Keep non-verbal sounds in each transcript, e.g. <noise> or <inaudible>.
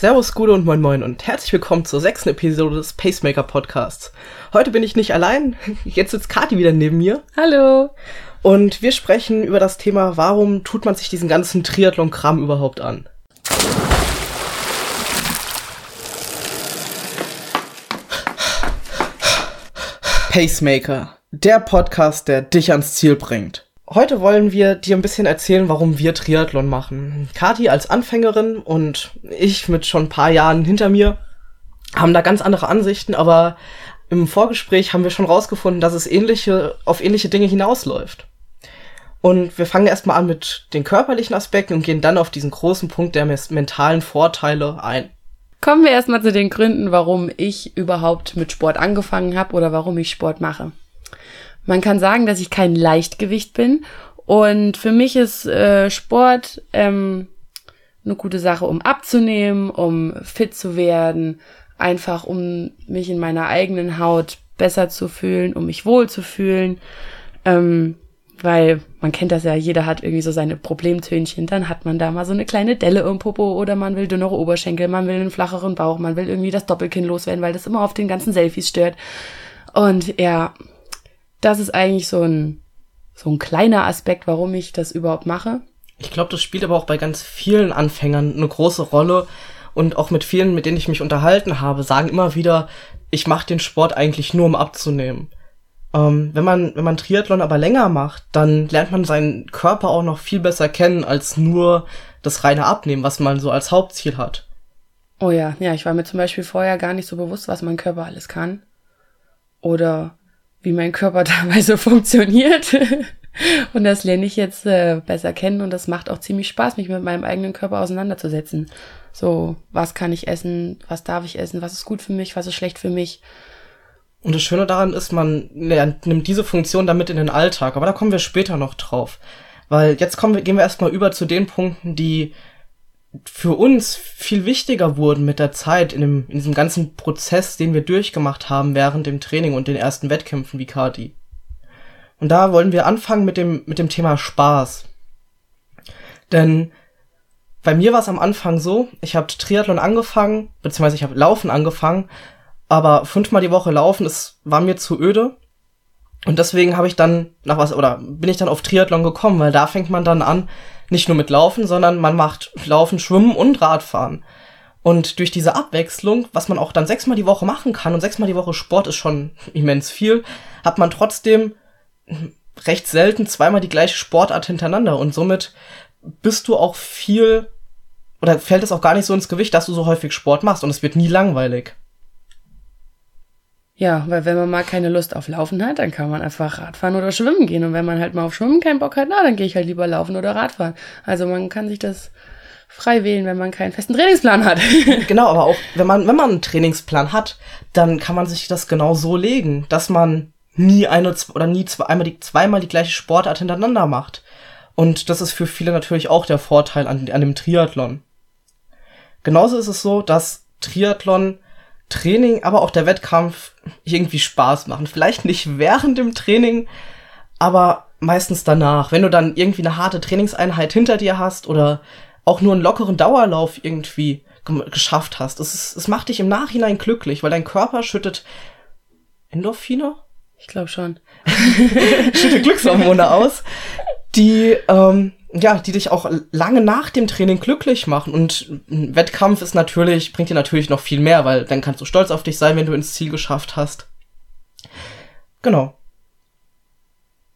Servus, Gude und Moin Moin und herzlich willkommen zur sechsten Episode des Pacemaker Podcasts. Heute bin ich nicht allein, <laughs> jetzt sitzt Kati wieder neben mir. Hallo. Und wir sprechen über das Thema, warum tut man sich diesen ganzen Triathlon-Kram überhaupt an? Pacemaker, der Podcast, der dich ans Ziel bringt. Heute wollen wir dir ein bisschen erzählen, warum wir Triathlon machen. Kati als Anfängerin und ich mit schon ein paar Jahren hinter mir haben da ganz andere Ansichten, aber im Vorgespräch haben wir schon rausgefunden, dass es ähnliche, auf ähnliche Dinge hinausläuft. Und wir fangen erstmal an mit den körperlichen Aspekten und gehen dann auf diesen großen Punkt der mentalen Vorteile ein. Kommen wir erstmal zu den Gründen, warum ich überhaupt mit Sport angefangen habe oder warum ich Sport mache. Man kann sagen, dass ich kein Leichtgewicht bin und für mich ist äh, Sport ähm, eine gute Sache, um abzunehmen, um fit zu werden, einfach um mich in meiner eigenen Haut besser zu fühlen, um mich wohl zu fühlen. Ähm, weil man kennt das ja, jeder hat irgendwie so seine Problemtönchen, dann hat man da mal so eine kleine Delle im Popo oder man will dünnere Oberschenkel, man will einen flacheren Bauch, man will irgendwie das Doppelkinn loswerden, weil das immer auf den ganzen Selfies stört. Und ja, das ist eigentlich so ein, so ein kleiner Aspekt, warum ich das überhaupt mache. Ich glaube, das spielt aber auch bei ganz vielen Anfängern eine große Rolle. Und auch mit vielen, mit denen ich mich unterhalten habe, sagen immer wieder, ich mache den Sport eigentlich nur, um abzunehmen. Ähm, wenn man, wenn man Triathlon aber länger macht, dann lernt man seinen Körper auch noch viel besser kennen als nur das reine Abnehmen, was man so als Hauptziel hat. Oh ja, ja, ich war mir zum Beispiel vorher gar nicht so bewusst, was mein Körper alles kann. Oder wie mein Körper <laughs> teilweise funktioniert. und das lerne ich jetzt äh, besser kennen und das macht auch ziemlich Spaß, mich mit meinem eigenen Körper auseinanderzusetzen. So, was kann ich essen, was darf ich essen, was ist gut für mich, was ist schlecht für mich. Und das Schöne daran ist, man lernt, nimmt diese Funktion damit in den Alltag, aber da kommen wir später noch drauf. Weil jetzt kommen wir, gehen wir erstmal über zu den Punkten, die für uns viel wichtiger wurden mit der Zeit in, dem, in diesem ganzen Prozess, den wir durchgemacht haben während dem Training und den ersten Wettkämpfen wie Kati. Und da wollen wir anfangen mit dem, mit dem Thema Spaß. Denn bei mir war es am Anfang so, ich habe Triathlon angefangen, beziehungsweise ich habe Laufen angefangen, aber fünfmal die Woche laufen, es war mir zu öde. Und deswegen habe ich dann nach was, oder bin ich dann auf Triathlon gekommen, weil da fängt man dann an, nicht nur mit Laufen, sondern man macht Laufen, Schwimmen und Radfahren. Und durch diese Abwechslung, was man auch dann sechsmal die Woche machen kann, und sechsmal die Woche Sport ist schon immens viel, hat man trotzdem recht selten zweimal die gleiche Sportart hintereinander. Und somit bist du auch viel, oder fällt es auch gar nicht so ins Gewicht, dass du so häufig Sport machst und es wird nie langweilig. Ja, weil wenn man mal keine Lust auf Laufen hat, dann kann man einfach Radfahren oder Schwimmen gehen. Und wenn man halt mal auf Schwimmen keinen Bock hat, na, dann gehe ich halt lieber laufen oder Radfahren. Also man kann sich das frei wählen, wenn man keinen festen Trainingsplan hat. <laughs> genau, aber auch wenn man, wenn man einen Trainingsplan hat, dann kann man sich das genau so legen, dass man nie eine oder nie zwei, einmal die, zweimal die gleiche Sportart hintereinander macht. Und das ist für viele natürlich auch der Vorteil an, an dem Triathlon. Genauso ist es so, dass Triathlon Training, aber auch der Wettkampf irgendwie Spaß machen. Vielleicht nicht während dem Training, aber meistens danach. Wenn du dann irgendwie eine harte Trainingseinheit hinter dir hast oder auch nur einen lockeren Dauerlauf irgendwie geschafft hast. Es, es macht dich im Nachhinein glücklich, weil dein Körper schüttet Endorphine? Ich glaube schon. <laughs> schüttet Glückshormone aus, die ähm, ja, die dich auch lange nach dem Training glücklich machen. Und ein Wettkampf ist natürlich, bringt dir natürlich noch viel mehr, weil dann kannst du stolz auf dich sein, wenn du ins Ziel geschafft hast. Genau.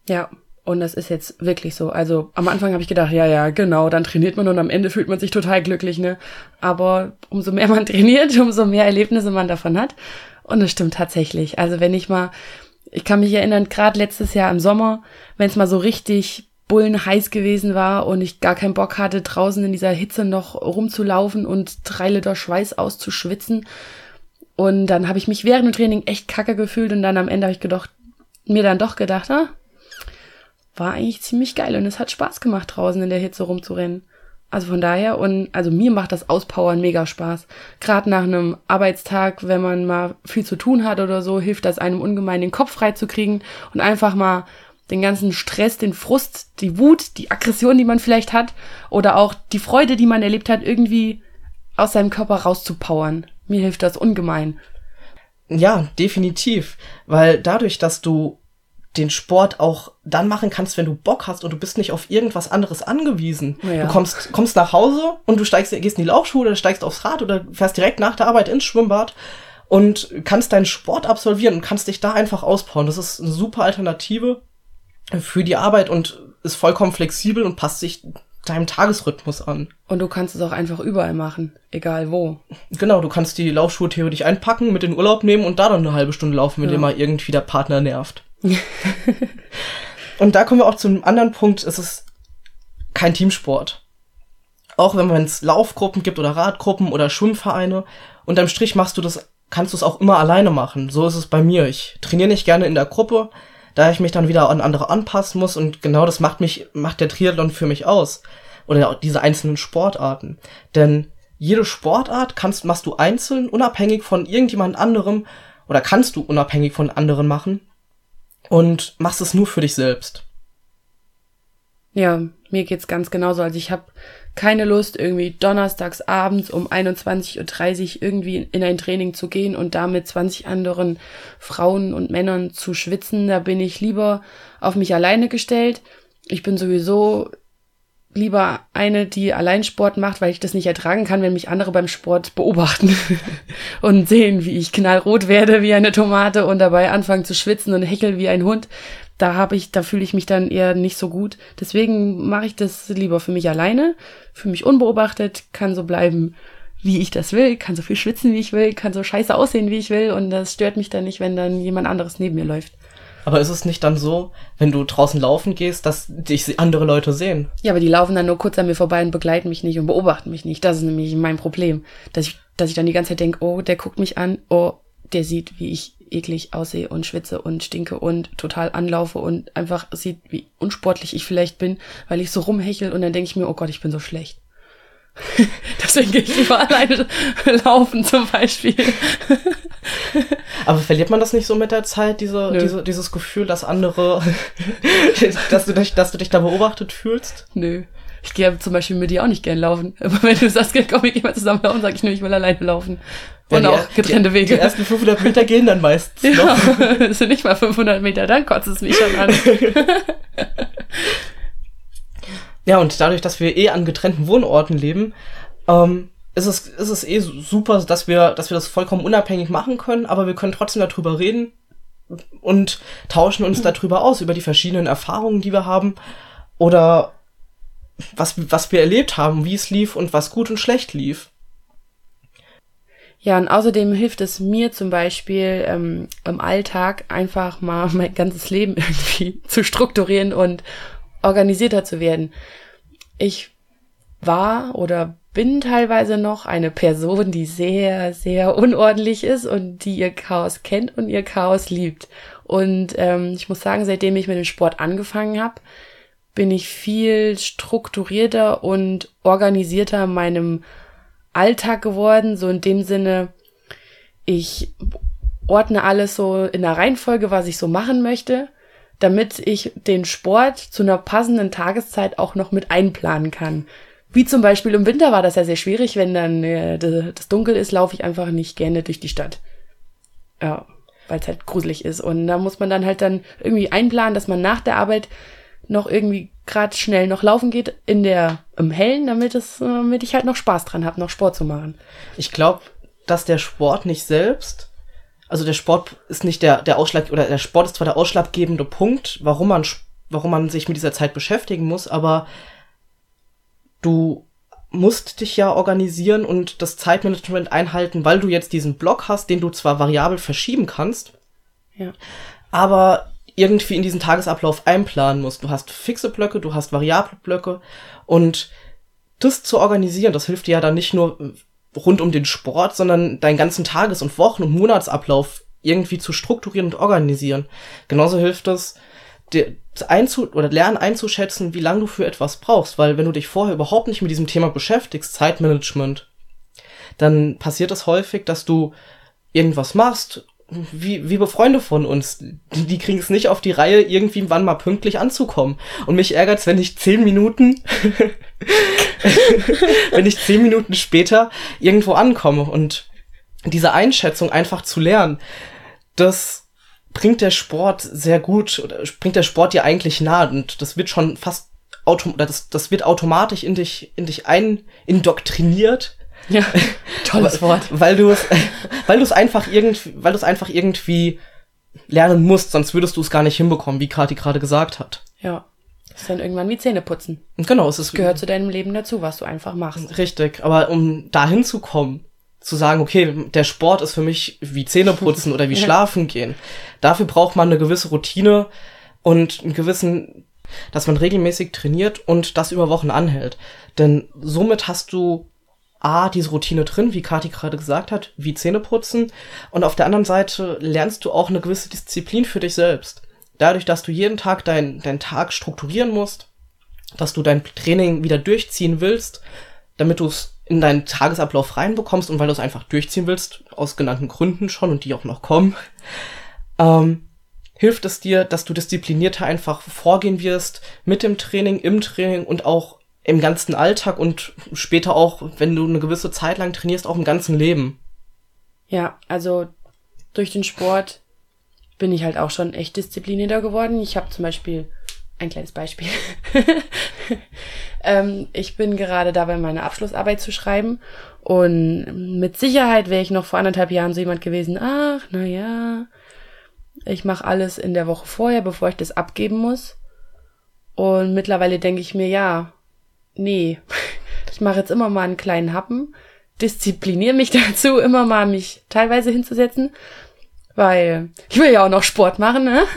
Ja, und das ist jetzt wirklich so. Also am Anfang habe ich gedacht, ja, ja, genau, dann trainiert man und am Ende fühlt man sich total glücklich, ne? Aber umso mehr man <laughs> trainiert, umso mehr Erlebnisse man davon hat. Und es stimmt tatsächlich. Also wenn ich mal, ich kann mich erinnern, gerade letztes Jahr im Sommer, wenn es mal so richtig Bullen heiß gewesen war und ich gar keinen Bock hatte, draußen in dieser Hitze noch rumzulaufen und drei Liter Schweiß auszuschwitzen. Und dann habe ich mich während dem Training echt kacke gefühlt und dann am Ende habe ich gedacht, mir dann doch gedacht, ah, war eigentlich ziemlich geil und es hat Spaß gemacht, draußen in der Hitze rumzurennen. Also von daher, und also mir macht das Auspowern mega Spaß. Gerade nach einem Arbeitstag, wenn man mal viel zu tun hat oder so, hilft das einem ungemein, den Kopf frei zu kriegen und einfach mal den ganzen Stress, den Frust, die Wut, die Aggression, die man vielleicht hat oder auch die Freude, die man erlebt hat, irgendwie aus seinem Körper rauszupowern. Mir hilft das ungemein. Ja, definitiv. Weil dadurch, dass du den Sport auch dann machen kannst, wenn du Bock hast und du bist nicht auf irgendwas anderes angewiesen. Ja. Du kommst, kommst nach Hause und du steigst, gehst in die Laufschule oder steigst aufs Rad oder fährst direkt nach der Arbeit ins Schwimmbad und kannst deinen Sport absolvieren und kannst dich da einfach auspowern. Das ist eine super Alternative für die Arbeit und ist vollkommen flexibel und passt sich deinem Tagesrhythmus an. Und du kannst es auch einfach überall machen, egal wo. Genau, du kannst die Laufschuhe theoretisch einpacken, mit in den Urlaub nehmen und da dann eine halbe Stunde laufen, wenn Ja. dir mal irgendwie der Partner nervt. <laughs> und da kommen wir auch zu einem anderen Punkt, es ist kein Teamsport. Auch wenn es Laufgruppen gibt oder Radgruppen oder Schwimmvereine, unterm Strich machst du das, kannst du es auch immer alleine machen. So ist es bei mir. Ich trainiere nicht gerne in der Gruppe, da ich mich dann wieder an andere anpassen muss und genau das macht mich, macht der Triathlon für mich aus. Oder auch diese einzelnen Sportarten. Denn jede Sportart kannst, machst du einzeln, unabhängig von irgendjemand anderem, oder kannst du unabhängig von anderen machen und machst es nur für dich selbst. Ja, mir geht's ganz genauso. Also ich habe keine Lust, irgendwie donnerstags abends um 21.30 Uhr irgendwie in ein Training zu gehen und da mit 20 anderen Frauen und Männern zu schwitzen. Da bin ich lieber auf mich alleine gestellt. Ich bin sowieso lieber eine, die allein Sport macht, weil ich das nicht ertragen kann, wenn mich andere beim Sport beobachten <laughs> und sehen, wie ich knallrot werde wie eine Tomate und dabei anfangen zu schwitzen und hecheln wie ein Hund. Da habe ich, da fühle ich mich dann eher nicht so gut. Deswegen mache ich das lieber für mich alleine, für mich unbeobachtet, kann so bleiben, wie ich das will, kann so viel schwitzen, wie ich will, kann so scheiße aussehen, wie ich will und das stört mich dann nicht, wenn dann jemand anderes neben mir läuft. Aber ist es nicht dann so, wenn du draußen laufen gehst, dass dich andere Leute sehen? Ja, aber die laufen dann nur kurz an mir vorbei und begleiten mich nicht und beobachten mich nicht. Das ist nämlich mein Problem. Dass ich, dass ich dann die ganze Zeit denke, oh, der guckt mich an, oh, der sieht, wie ich eklig aussehe und schwitze und stinke und total anlaufe und einfach sieht, wie unsportlich ich vielleicht bin, weil ich so rumhechel und dann denke ich mir, oh Gott, ich bin so schlecht. <laughs> Deswegen gehe ich lieber <laughs> alleine laufen zum Beispiel. <laughs> Aber verliert man das nicht so mit der Zeit, diese, diese, dieses Gefühl, dass andere, dass, du dich, dass du dich da beobachtet fühlst? Nö. Ich gehe zum Beispiel mit dir auch nicht gern laufen. <laughs> Aber wenn du sagst, komm, wir gehen mal zusammen laufen, sag ich nur, ich will alleine laufen. Ja, Und auch getrennte die, Wege. Die ersten 500 Meter gehen dann meistens Ja, noch. <laughs> das sind nicht mal 500 Meter, dann kotzt es mich schon an. <laughs> Ja, und dadurch, dass wir eh an getrennten Wohnorten leben, ähm, ist es, ist es eh super, dass wir, dass wir das vollkommen unabhängig machen können, aber wir können trotzdem darüber reden und tauschen uns darüber aus, über die verschiedenen Erfahrungen, die wir haben oder was, was wir erlebt haben, wie es lief und was gut und schlecht lief. Ja, und außerdem hilft es mir zum Beispiel ähm, im Alltag einfach mal mein ganzes Leben <laughs> irgendwie zu strukturieren und organisierter zu werden. Ich war oder bin teilweise noch eine Person, die sehr, sehr unordentlich ist und die ihr Chaos kennt und ihr Chaos liebt. Und ähm, ich muss sagen, seitdem ich mit dem Sport angefangen habe, bin ich viel strukturierter und organisierter in meinem Alltag geworden, so in dem Sinne, ich ordne alles so in der Reihenfolge, was ich so machen möchte, damit ich den Sport zu einer passenden Tageszeit auch noch mit einplanen kann. Wie zum Beispiel im Winter war das ja sehr schwierig, wenn dann äh, das dunkel ist, laufe ich einfach nicht gerne durch die Stadt. Ja, weil es halt gruselig ist. Und da muss man dann halt dann irgendwie einplanen, dass man nach der Arbeit noch irgendwie gerade schnell noch laufen geht in der im Hellen, damit es, äh, damit ich halt noch Spaß dran habe, noch Sport zu machen. Ich glaube, dass der Sport nicht selbst, also der Sport ist nicht der, der Ausschlag, oder der Sport ist zwar der ausschlaggebende Punkt, warum man, warum man sich mit dieser Zeit beschäftigen muss, aber du musst dich ja organisieren und das Zeitmanagement einhalten, weil du jetzt diesen Block hast, den du zwar variabel verschieben kannst, Ja. aber irgendwie in diesen Tagesablauf einplanen musst. Du hast fixe Blöcke, du hast variable Blöcke und das zu organisieren, das hilft dir ja dann nicht nur äh, rund um den Sport, sondern deinen ganzen Tages- und Wochen- und Monatsablauf irgendwie zu strukturieren und organisieren. Genauso hilft es, dir einzu oder lernen einzuschätzen, wie lange du für etwas brauchst, weil wenn du dich vorher überhaupt nicht mit diesem Thema beschäftigst, Zeitmanagement, dann passiert es häufig, dass du irgendwas machst wie, wie Freunde von uns. Die, die kriegen es nicht auf die Reihe, irgendwie wann mal pünktlich anzukommen. Und mich ärgert's, wenn ich zehn Minuten, <laughs> wenn ich zehn Minuten später irgendwo ankomme. Und diese Einschätzung einfach zu lernen, das bringt der Sport sehr gut, oder bringt der Sport dir eigentlich nah. Und das wird schon fast autom das, das wird automatisch in dich, in dich ein indoktriniert. Ja, <laughs> tolles Wort. Weil du es, <laughs> weil du es einfach irgendwie, weil du es einfach irgendwie lernen musst, sonst würdest du es gar nicht hinbekommen, wie Kati gerade gesagt hat. Ja. Das ist dann irgendwann wie Zähne putzen. Genau, es ist. Gehört zu deinem Leben dazu, was du einfach machst. Richtig, aber um dahin zu kommen, zu sagen, okay, der Sport ist für mich wie Zähneputzen oder wie <laughs> Schlafen gehen. Dafür braucht man eine gewisse Routine und einen gewissen, dass man regelmäßig trainiert und das über Wochen anhält. Denn somit hast du A, diese Routine drin, wie Kati gerade gesagt hat, wie Zähneputzen. Und auf der anderen Seite lernst du auch eine gewisse Disziplin für dich selbst. Dadurch, dass du jeden Tag deinen dein Tag strukturieren musst, dass du dein Training wieder durchziehen willst, damit du es in deinen Tagesablauf reinbekommst und weil du es einfach durchziehen willst, aus genannten Gründen schon und die auch noch kommen, ähm, hilft es dir, dass du disziplinierter einfach vorgehen wirst mit dem Training, im Training und auch im ganzen Alltag und später auch, wenn du eine gewisse Zeit lang trainierst, auch im ganzen Leben. Ja, also durch den Sport bin ich halt auch schon echt disziplinierter geworden. Ich habe zum Beispiel ein kleines Beispiel. <laughs> ähm, ich bin gerade dabei, meine Abschlussarbeit zu schreiben. Und mit Sicherheit wäre ich noch vor anderthalb Jahren so jemand gewesen, ach, na ja, ich mache alles in der Woche vorher, bevor ich das abgeben muss. Und mittlerweile denke ich mir, ja, nee, <laughs> ich mache jetzt immer mal einen kleinen Happen, diszipliniere mich <laughs> dazu, immer mal mich teilweise hinzusetzen, weil ich will ja auch noch Sport machen, ne? <laughs>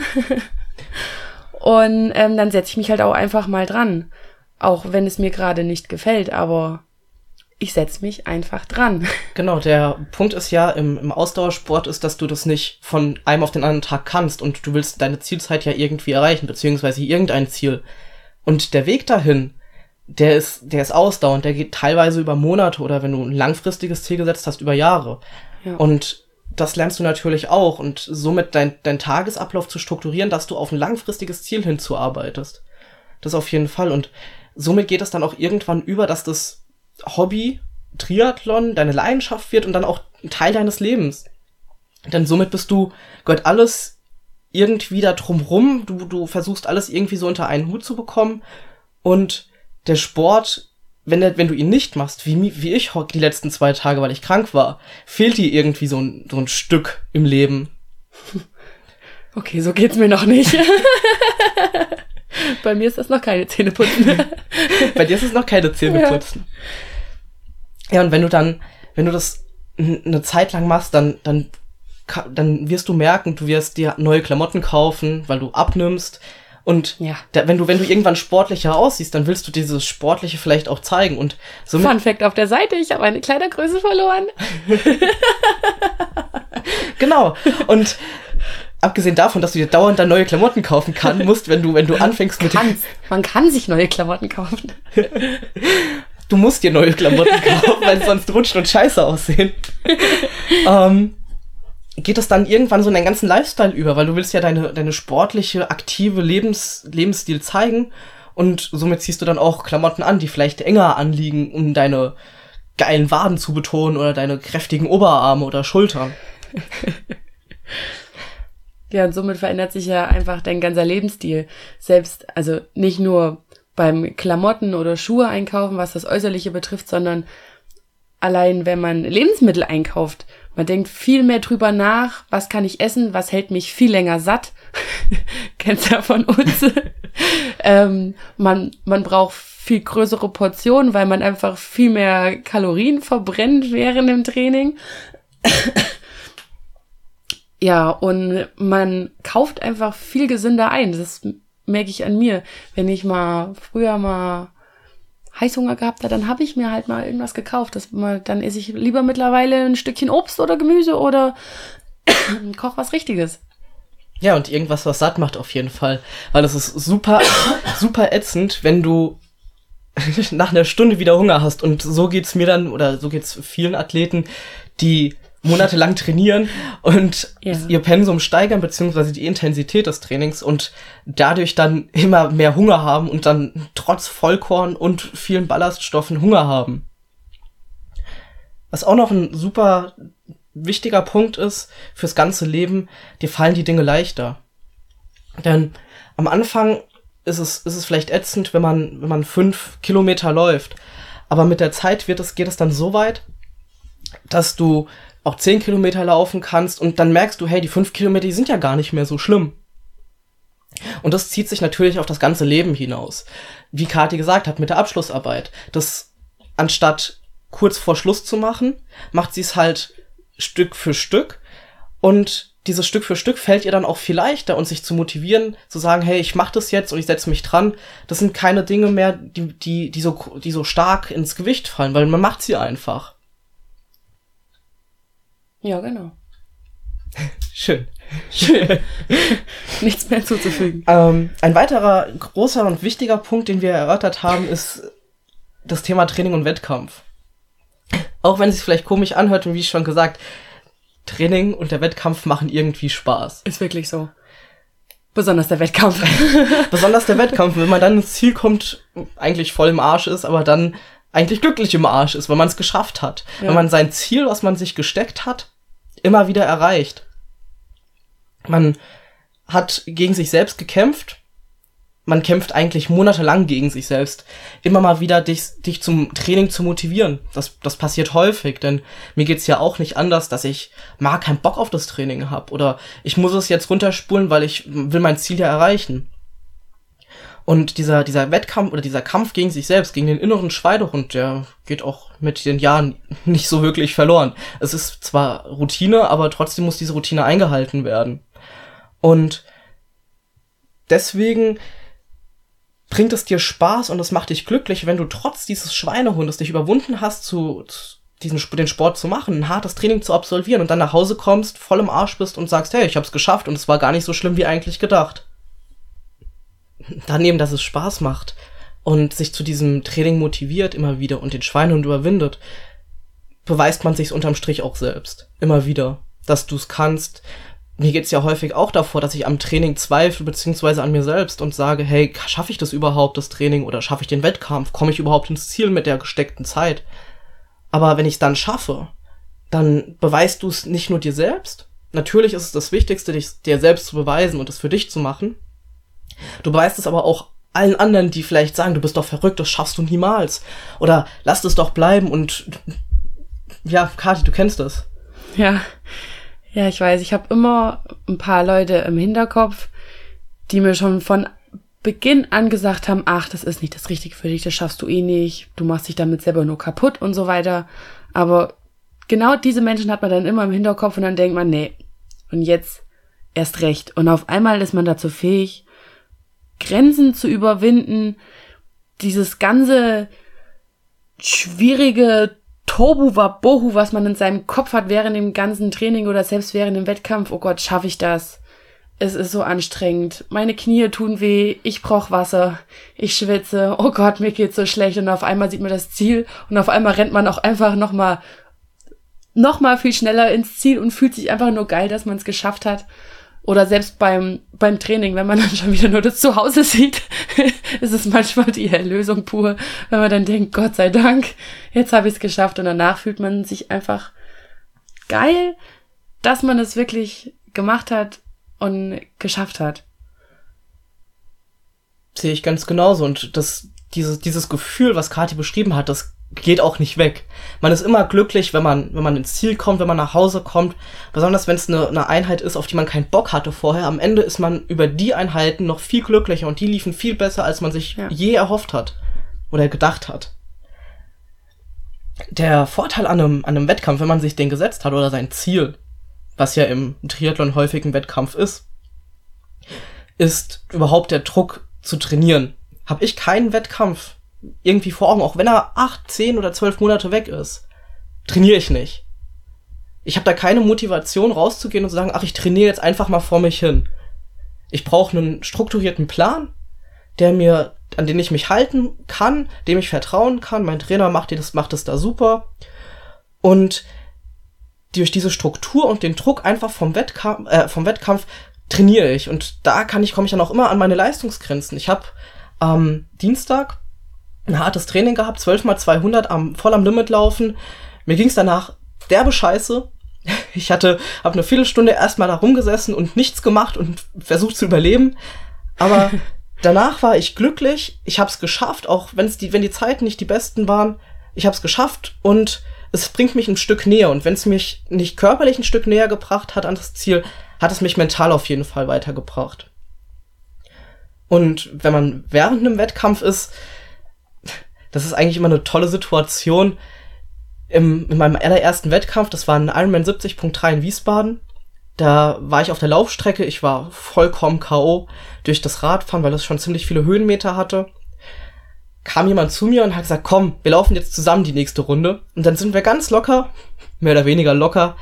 Und ähm, dann setze ich mich halt auch einfach mal dran. Auch wenn es mir gerade nicht gefällt, aber ich setze mich einfach dran. Genau, der Punkt ist ja im, im Ausdauersport ist, dass du das nicht von einem auf den anderen Tag kannst und du willst deine Zielzeit ja irgendwie erreichen, beziehungsweise irgendein Ziel. Und der Weg dahin, der ist, der ist ausdauernd, der geht teilweise über Monate oder wenn du ein langfristiges Ziel gesetzt hast, über Jahre. Ja. Und das lernst du natürlich auch und somit dein, dein Tagesablauf zu strukturieren, dass du auf ein langfristiges Ziel hinzuarbeitest. Das auf jeden Fall. Und somit geht es dann auch irgendwann über, dass das Hobby Triathlon deine Leidenschaft wird und dann auch ein Teil deines Lebens. Denn somit bist du, gehört alles irgendwie da drumrum. Du, du versuchst alles irgendwie so unter einen Hut zu bekommen. Und der Sport wenn, der, wenn du ihn nicht machst, wie, wie ich die letzten zwei Tage, weil ich krank war, fehlt dir irgendwie so ein, so ein Stück im Leben. <laughs> Okay, so geht's mir noch nicht. <laughs> Bei mir ist das noch keine Zähneputzen. <laughs> Bei dir ist es noch keine Zähneputzen. Ja. ja, und wenn du dann, wenn du das eine Zeit lang machst, dann, dann, dann wirst du merken, du wirst dir neue Klamotten kaufen, weil du abnimmst. Und ja. da, wenn du, wenn du irgendwann sportlicher aussiehst, dann willst du dieses Sportliche vielleicht auch zeigen. Und somit Fun Fact auf der Seite, ich habe eine Kleidergröße verloren. <laughs> genau. Und abgesehen davon, dass du dir dauernd dann neue Klamotten kaufen kann, <laughs> musst, wenn du, wenn du anfängst mit Kannst. Man kann sich neue Klamotten kaufen. du musst dir neue Klamotten <laughs> kaufen, weil sonst rutscht und scheiße aussehen. ähm, geht es dann irgendwann so in deinen ganzen Lifestyle über, weil du willst ja deine, deine sportliche, aktive Lebens, Lebensstil zeigen und somit ziehst du dann auch Klamotten an, die vielleicht enger anliegen, um deine geilen Waden zu betonen oder deine kräftigen Oberarme oder Schultern. <laughs> ja, und somit verändert sich ja einfach dein ganzer Lebensstil. Selbst, also nicht nur beim Klamotten oder Schuhe einkaufen, was das Äußerliche betrifft, sondern allein wenn man Lebensmittel einkauft man denkt viel mehr drüber nach, was kann ich essen, was hält mich viel länger satt. <laughs> Kennst ja von uns. <laughs> ähm, man, man braucht viel größere Portionen, weil man einfach viel mehr Kalorien verbrennt während dem Training. <laughs> ja, und man kauft einfach viel gesünder ein. Das merke ich an mir. Wenn ich mal früher mal Heißhunger gehabt hat, dann habe ich mir halt mal irgendwas gekauft. Das dann esse ich lieber mittlerweile ein Stückchen Obst oder Gemüse oder <coughs> koch was Richtiges. Ja, und irgendwas, was satt macht auf jeden Fall. Weil es ist super, <coughs> super ätzend, wenn du <laughs> nach einer Stunde wieder Hunger hast. Und so geht's mir dann, oder so geht's vielen Athleten, die monatelang trainieren und Ja. ihr Pensum steigern, beziehungsweise die Intensität des Trainings und dadurch dann immer mehr Hunger haben und dann trotz Vollkorn und vielen Ballaststoffen Hunger haben. Was auch noch ein super wichtiger Punkt ist fürs ganze Leben, dir fallen die Dinge leichter. Denn am Anfang ist es, ist es vielleicht ätzend, wenn man, wenn man fünf Kilometer läuft. Aber mit der Zeit wird es, geht es dann so weit, dass du auch zehn Kilometer laufen kannst und dann merkst du, hey, die fünf Kilometer, die sind ja gar nicht mehr so schlimm. Und das zieht sich natürlich auf das ganze Leben hinaus. Wie Kathi gesagt hat, mit der Abschlussarbeit. Das anstatt kurz vor Schluss zu machen, macht sie es halt Stück für Stück und dieses Stück für Stück fällt ihr dann auch viel leichter und sich zu motivieren, zu sagen, hey, ich mach das jetzt und ich setze mich dran. Das sind keine Dinge mehr, die, die, die, so, die so stark ins Gewicht fallen, weil man macht sie einfach. Ja, genau. <laughs> Schön. Schön. <laughs> Nichts mehr hinzuzufügen. ähm, ein weiterer großer und wichtiger Punkt, den wir erörtert haben, ist das Thema Training und Wettkampf. Auch wenn es sich vielleicht komisch anhört und wie schon gesagt, Training und der Wettkampf machen irgendwie Spaß. Ist wirklich so. Besonders der Wettkampf. <laughs> Besonders der Wettkampf, wenn man dann ins Ziel kommt, eigentlich voll im Arsch ist, aber dann eigentlich glücklich im Arsch ist, weil man es geschafft hat. Ja. Wenn man sein Ziel, was man sich gesteckt hat, immer wieder erreicht. Man hat gegen sich selbst gekämpft. Man kämpft eigentlich monatelang gegen sich selbst. Immer mal wieder dich, dich zum Training zu motivieren. Das, das passiert häufig, denn mir geht's ja auch nicht anders, dass ich mal keinen Bock auf das Training habe oder ich muss es jetzt runterspulen, weil ich will mein Ziel ja erreichen. Und dieser, dieser Wettkampf oder dieser Kampf gegen sich selbst, gegen den inneren Schweinehund, der geht auch mit den Jahren <laughs> nicht so wirklich verloren. Es ist zwar Routine, aber trotzdem muss diese Routine eingehalten werden. Und deswegen bringt es dir Spaß und es macht dich glücklich, wenn du trotz dieses Schweinehundes dich überwunden hast, zu, zu diesen, den Sport zu machen, ein hartes Training zu absolvieren und dann nach Hause kommst, voll im Arsch bist und sagst, hey, ich hab's geschafft und es war gar nicht so schlimm wie eigentlich gedacht. Daneben, dass es Spaß macht und sich zu diesem Training motiviert immer wieder und den Schweinehund überwindet, beweist man sich's unterm Strich auch selbst. Immer wieder. Dass du's kannst. Mir geht's ja häufig auch davor, dass ich am Training zweifle, beziehungsweise an mir selbst und sage, hey, schaffe ich das überhaupt, das Training, oder schaffe ich den Wettkampf? Komme ich überhaupt ins Ziel mit der gesteckten Zeit? Aber wenn ich's dann schaffe, dann beweist du's nicht nur dir selbst. Natürlich ist es das Wichtigste, dich dir selbst zu beweisen und es für dich zu machen. Du beweist es aber auch allen anderen, die vielleicht sagen, du bist doch verrückt, das schaffst du niemals. Oder lass es doch bleiben und ja, Kathi, du kennst das. Ja, ja, ich weiß. Ich habe immer ein paar Leute im Hinterkopf, die mir schon von Beginn an gesagt haben, ach, das ist nicht das Richtige für dich, das schaffst du eh nicht, du machst dich damit selber nur kaputt und so weiter. Aber genau diese Menschen hat man dann immer im Hinterkopf und dann denkt man, nee, und jetzt erst recht. Und auf einmal ist man dazu fähig, Grenzen zu überwinden, dieses ganze schwierige Tobu Wabohu, was man in seinem Kopf hat während dem ganzen Training oder selbst während dem Wettkampf. Oh Gott, schaffe ich das? Es ist so anstrengend. Meine Knie tun weh. Ich brauch Wasser. Ich schwitze. Oh Gott, mir geht's so schlecht. Und auf einmal sieht man das Ziel und auf einmal rennt man auch einfach noch mal noch mal viel schneller ins Ziel und fühlt sich einfach nur geil, dass man es geschafft hat. Oder selbst beim, beim Training, wenn man dann schon wieder nur das Zuhause sieht, <laughs> ist es manchmal die Erlösung pur, wenn man dann denkt, Gott sei Dank, jetzt habe ich es geschafft. Und danach fühlt man sich einfach geil, dass man es wirklich gemacht hat und geschafft hat. Sehe ich ganz genauso. Und das, dieses, dieses Gefühl, was Kathi beschrieben hat, das geht auch nicht weg. Man ist immer glücklich, wenn man, wenn man ins Ziel kommt, wenn man nach Hause kommt. Besonders wenn es eine, eine Einheit ist, auf die man keinen Bock hatte vorher. Am Ende ist man über die Einheiten noch viel glücklicher und die liefen viel besser, als man sich Ja. je erhofft hat oder gedacht hat. Der Vorteil an einem, an einem Wettkampf, wenn man sich den gesetzt hat oder sein Ziel, was ja im Triathlon häufig ein Wettkampf ist, ist überhaupt der Druck zu trainieren. Hab ich keinen Wettkampf irgendwie vor Augen, auch wenn er acht, zehn oder zwölf Monate weg ist, trainiere ich nicht. Ich habe da keine Motivation rauszugehen und zu sagen, ach, ich trainiere jetzt einfach mal vor mich hin. Ich brauche einen strukturierten Plan, der mir, an den ich mich halten kann, dem ich vertrauen kann. Mein Trainer macht das, macht es da super. Und durch diese Struktur und den Druck einfach vom Wettkampf, äh, vom Wettkampf trainiere ich. Und da kann ich, komme ich dann auch immer an meine Leistungsgrenzen. Ich habe am ähm, Dienstag ein hartes Training gehabt, 12 mal 200 am, voll am Limit laufen. Mir ging es danach derbe Scheiße. <laughs> Ich hatte, habe eine Viertelstunde erstmal da rumgesessen und nichts gemacht und versucht zu überleben. Aber <laughs> danach war ich glücklich. Ich habe es geschafft, auch wenn es die, wenn die Zeiten nicht die besten waren. Ich habe es geschafft und es bringt mich ein Stück näher. Und wenn es mich nicht körperlich ein Stück näher gebracht hat an das Ziel, hat es mich mental auf jeden Fall weitergebracht. Und wenn man während einem Wettkampf ist, das ist eigentlich immer eine tolle Situation. Im, in meinem allerersten Wettkampf, das war ein Ironman 70.3 in Wiesbaden, da war ich auf der Laufstrecke, ich war vollkommen K.O. durch das Radfahren, weil es schon ziemlich viele Höhenmeter hatte. Kam jemand zu mir und hat gesagt, komm, wir laufen jetzt zusammen die nächste Runde. Und dann sind wir ganz locker, mehr oder weniger locker,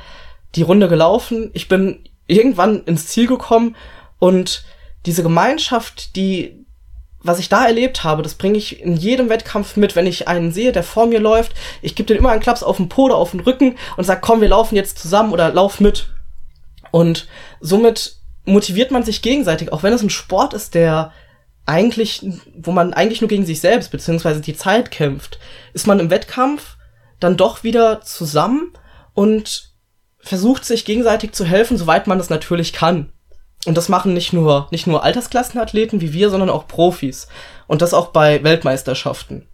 die Runde gelaufen. Ich bin irgendwann ins Ziel gekommen und diese Gemeinschaft, die, was ich da erlebt habe, das bringe ich in jedem Wettkampf mit, wenn ich einen sehe, der vor mir läuft. Ich gebe den immer einen Klaps auf den Po oder auf den Rücken und sag, komm, wir laufen jetzt zusammen oder lauf mit. Und somit motiviert man sich gegenseitig, auch wenn es ein Sport ist, der eigentlich, wo man eigentlich nur gegen sich selbst beziehungsweise die Zeit kämpft, ist man im Wettkampf dann doch wieder zusammen und versucht sich gegenseitig zu helfen, soweit man es natürlich kann. Und das machen nicht nur, nicht nur Altersklassenathleten wie wir, sondern auch Profis. Und das auch bei Weltmeisterschaften.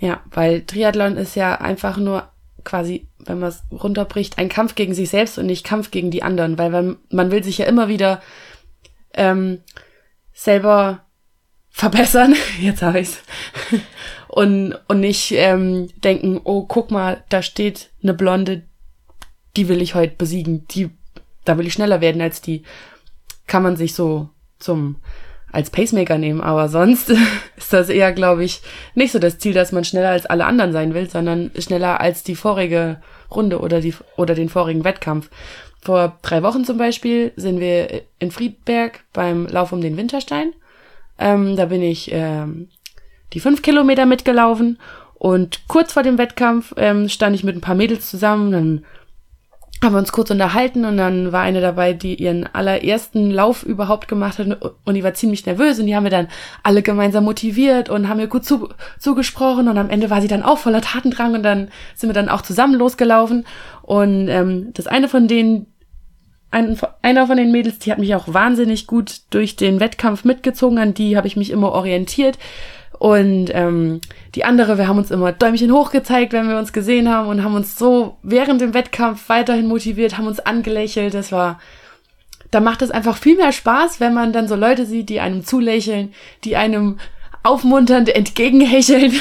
Ja, weil Triathlon ist ja einfach nur quasi, wenn man es runterbricht, ein Kampf gegen sich selbst und nicht Kampf gegen die anderen, weil man, will sich ja immer wieder ähm, selber verbessern. <laughs> Jetzt habe ich's. <laughs> und, und nicht ähm, denken, oh, guck mal, da steht eine Blonde, die will ich heute besiegen, die, da will ich schneller werden als die. Kann man sich so zum als Pacemaker nehmen, aber sonst <laughs> ist das eher, glaube ich, nicht so das Ziel, dass man schneller als alle anderen sein will, sondern schneller als die vorige Runde oder die oder den vorigen Wettkampf. Vor drei Wochen zum Beispiel sind wir in Friedberg beim Lauf um den Winterstein. Ähm, da bin ich ähm, die fünf Kilometer mitgelaufen und kurz vor dem Wettkampf ähm, stand ich mit ein paar Mädels zusammen. Dann haben wir uns kurz unterhalten und dann war eine dabei, die ihren allerersten Lauf überhaupt gemacht hat und die war ziemlich nervös und die haben wir dann alle gemeinsam motiviert und haben mir gut zu, zugesprochen und am Ende war sie dann auch voller Tatendrang und dann sind wir dann auch zusammen losgelaufen und ähm, das eine von denen, ein, einer von den Mädels, die hat mich auch wahnsinnig gut durch den Wettkampf mitgezogen, an die habe ich mich immer orientiert und ähm, die andere, wir haben uns immer Däumchen hoch gezeigt, wenn wir uns gesehen haben und haben uns so während dem Wettkampf weiterhin motiviert, haben uns angelächelt. Das war, da macht es einfach viel mehr Spaß, wenn man dann so Leute sieht, die einem zulächeln, die einem aufmunternd entgegenhecheln.